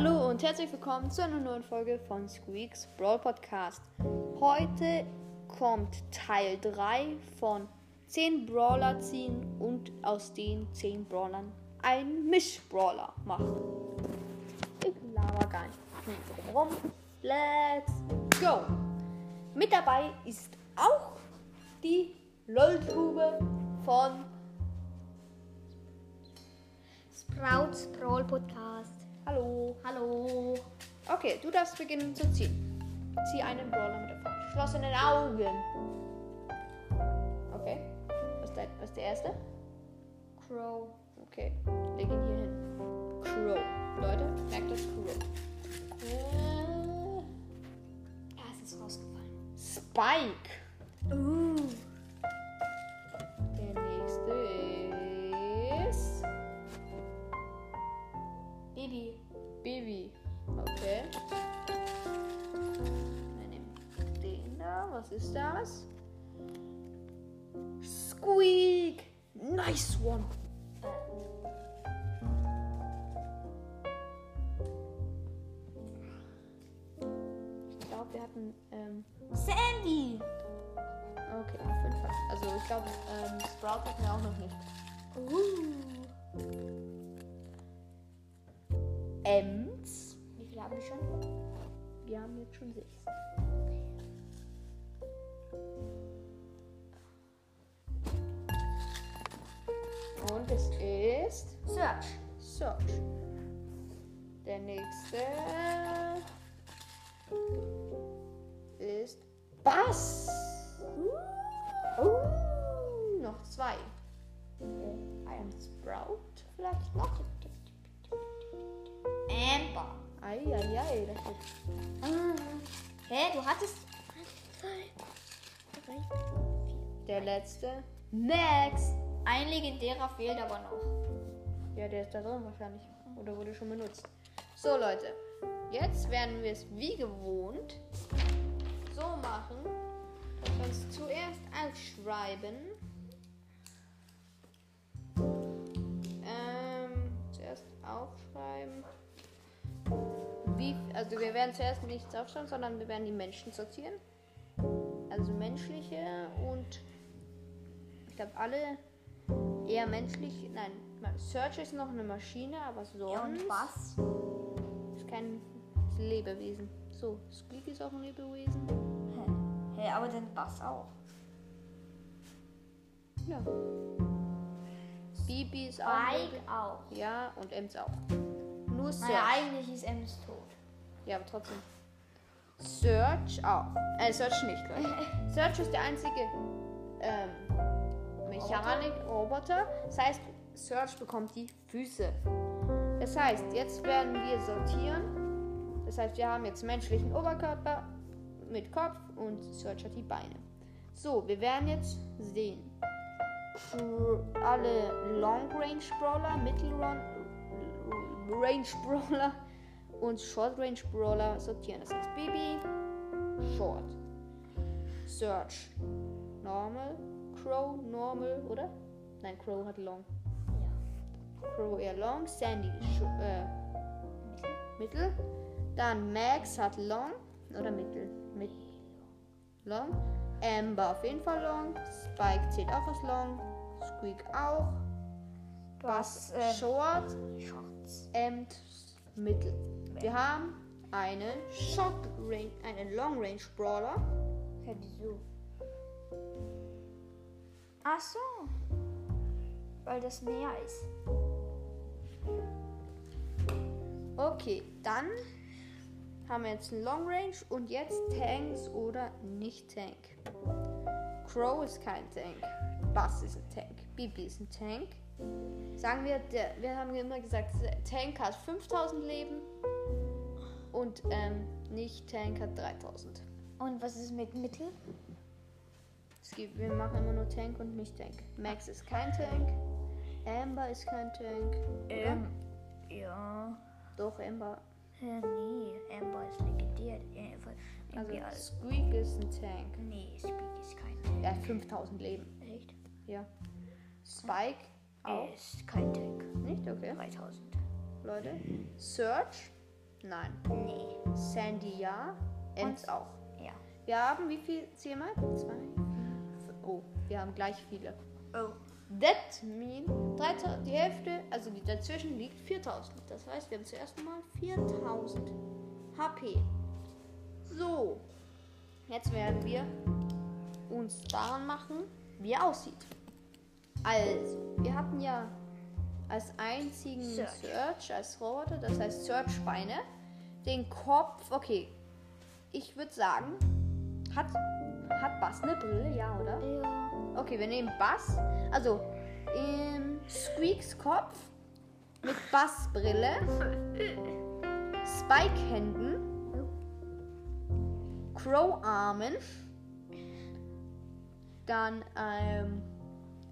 Hallo und herzlich willkommen zu einer neuen Folge von Squeaks Brawl Podcast. Heute kommt Teil 3 von 10 Brawler ziehen und aus den 10 Brawlern einen Misch-Brawler machen. Ich laber gar nicht drum rum. Let's go! Mit dabei ist auch die LOL-Tube von Sprouts Brawl Podcast. Hallo. Hallo. Okay, du darfst beginnen zu ziehen. Zieh einen Brawler mit verschlossenen Augen. Okay. Was ist, der, was ist der erste? Crow. Okay. Leg ihn hier hin. Crow. Leute, merkt das Crow. Äh, Ja, es ist rausgefallen. Spike. Baby. Bibi. Okay. Wir nehmen den da. Was ist das? Squeak. Nice one. Ich glaube, wir hatten. Ähm, Sandy. okay, fünf. Also, ich glaube, ähm, Sprout hatten wir auch noch nicht. Uh. Ems. Wie viele haben wir schon? Wir haben jetzt schon sechs. Und es ist Search. Search. Der nächste ist Bass. Uh, noch zwei. Ein Sprout vielleicht noch. 2. Ah. Hä? Du hattest. 1, 2, 3, 4. Der letzte. Max! Ein legendärer fehlt aber noch. Ja, der ist da drin wahrscheinlich. Oder wurde schon benutzt. So, Leute. Jetzt werden wir es wie gewohnt so machen. Dass wir uns zuerst aufschreiben. Wie, also wir werden zuerst nichts aufschreiben, sondern wir werden die Menschen sortieren. Also menschliche und ich glaube alle eher menschlich. Nein, Search ist noch eine Maschine, aber sonst Ja, und was? ist kein Lebewesen. So, Squeak ist auch ein Lebewesen. Hä? Hä, aber den Bass auch. Ja. Bibi ist auch. Spike auch. Ja, und Ems auch. Nur Search. Naja, eigentlich ist Ems tot. Ja, aber trotzdem. Search auch. Äh, Search nicht, Leute. Search ist der einzige ähm, Mechanik-Roboter. Das heißt, Search bekommt die Füße. Das heißt, jetzt werden wir sortieren. Das heißt, wir haben jetzt menschlichen Oberkörper mit Kopf und Search hat die Beine. So, wir werden jetzt sehen. Für alle Long Range Brawler, Mittel Range Brawler und Short Range Brawler sortieren. Das heißt Baby, Short, Search, Normal, Crow, Normal, oder? Nein, Crow hat Long. Ja. Crow eher Long, Sandy, Sh äh, Mittel. Dann Max hat Long oder Mittel? Mit Long. Amber auf jeden Fall Long. Spike zählt auch als Long. Squeak auch. Bass äh, Short. Shorts. Mittel. Wir haben einen Short Range, einen Long Range Brawler. Hä, wieso? Ach so. Weil das näher ist. Okay, dann haben wir jetzt einen Long Range und jetzt Tanks oder nicht Tank. Crow ist kein Tank. Bass ist ein Tank. Bibi ist ein Tank. Sagen wir, der, wir haben immer gesagt, Tank hat 5000 Leben und ähm, nicht Tank hat 3000. Und was ist mit Mittel? Es gibt, wir machen immer nur Tank und nicht Tank. Max ist kein Tank. Amber ist kein Tank. oder? ja. Doch, Amber. Hä, nee, Amber ist legendär. Äh, Also. Squeak ist ein Tank. Nee, Speak ist kein Er hat 5000 Leben. Echt? Ja. Spike auch. Er ist kein Tank. Nicht? Okay. 3000. Leute. Search Nein. Nee. Sandy ja. Ems Und- auch. Ja. Wir haben wie viel? Zähl mal. Zwei. Oh, wir haben gleich viele. Oh. That mean 3000, die Hälfte, also die dazwischen liegt 4000. Das heißt, wir haben zuerst mal 4000 HP. So, jetzt werden wir uns daran machen, wie er aussieht. Also, wir hatten ja als einzigen Search. Search, als Roboter, das heißt Search-Beine, den Kopf, okay, ich würde sagen, hat, hat Bass eine Brille, ja, oder? Ja. Okay, wir nehmen Bass. Also, ähm, Squeaks Kopf mit Bassbrille, Spike-Händen, Crow-Armen, dann ähm,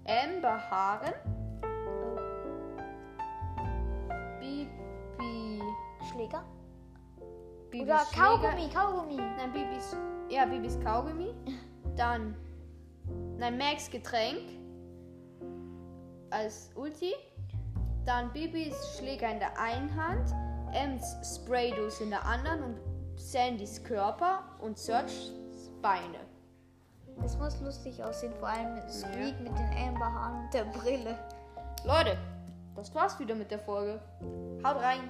Amber-Haaren, Schläger? Bibis Oder Kaugummi, Kaugummi. Nein, Bibis. Ja, Bibis Kaugummi. Dann. Nein, Max Getränk. Als Ulti. Dann Bibis Schläger in der einen Hand. Ems Spraydose in der anderen. Und Sandys Körper. Und Searchs Beine. Das muss lustig aussehen, vor allem mit Squeak mit den Amberhaaren und der Brille. Leute, das war's wieder mit der Folge. Haut rein.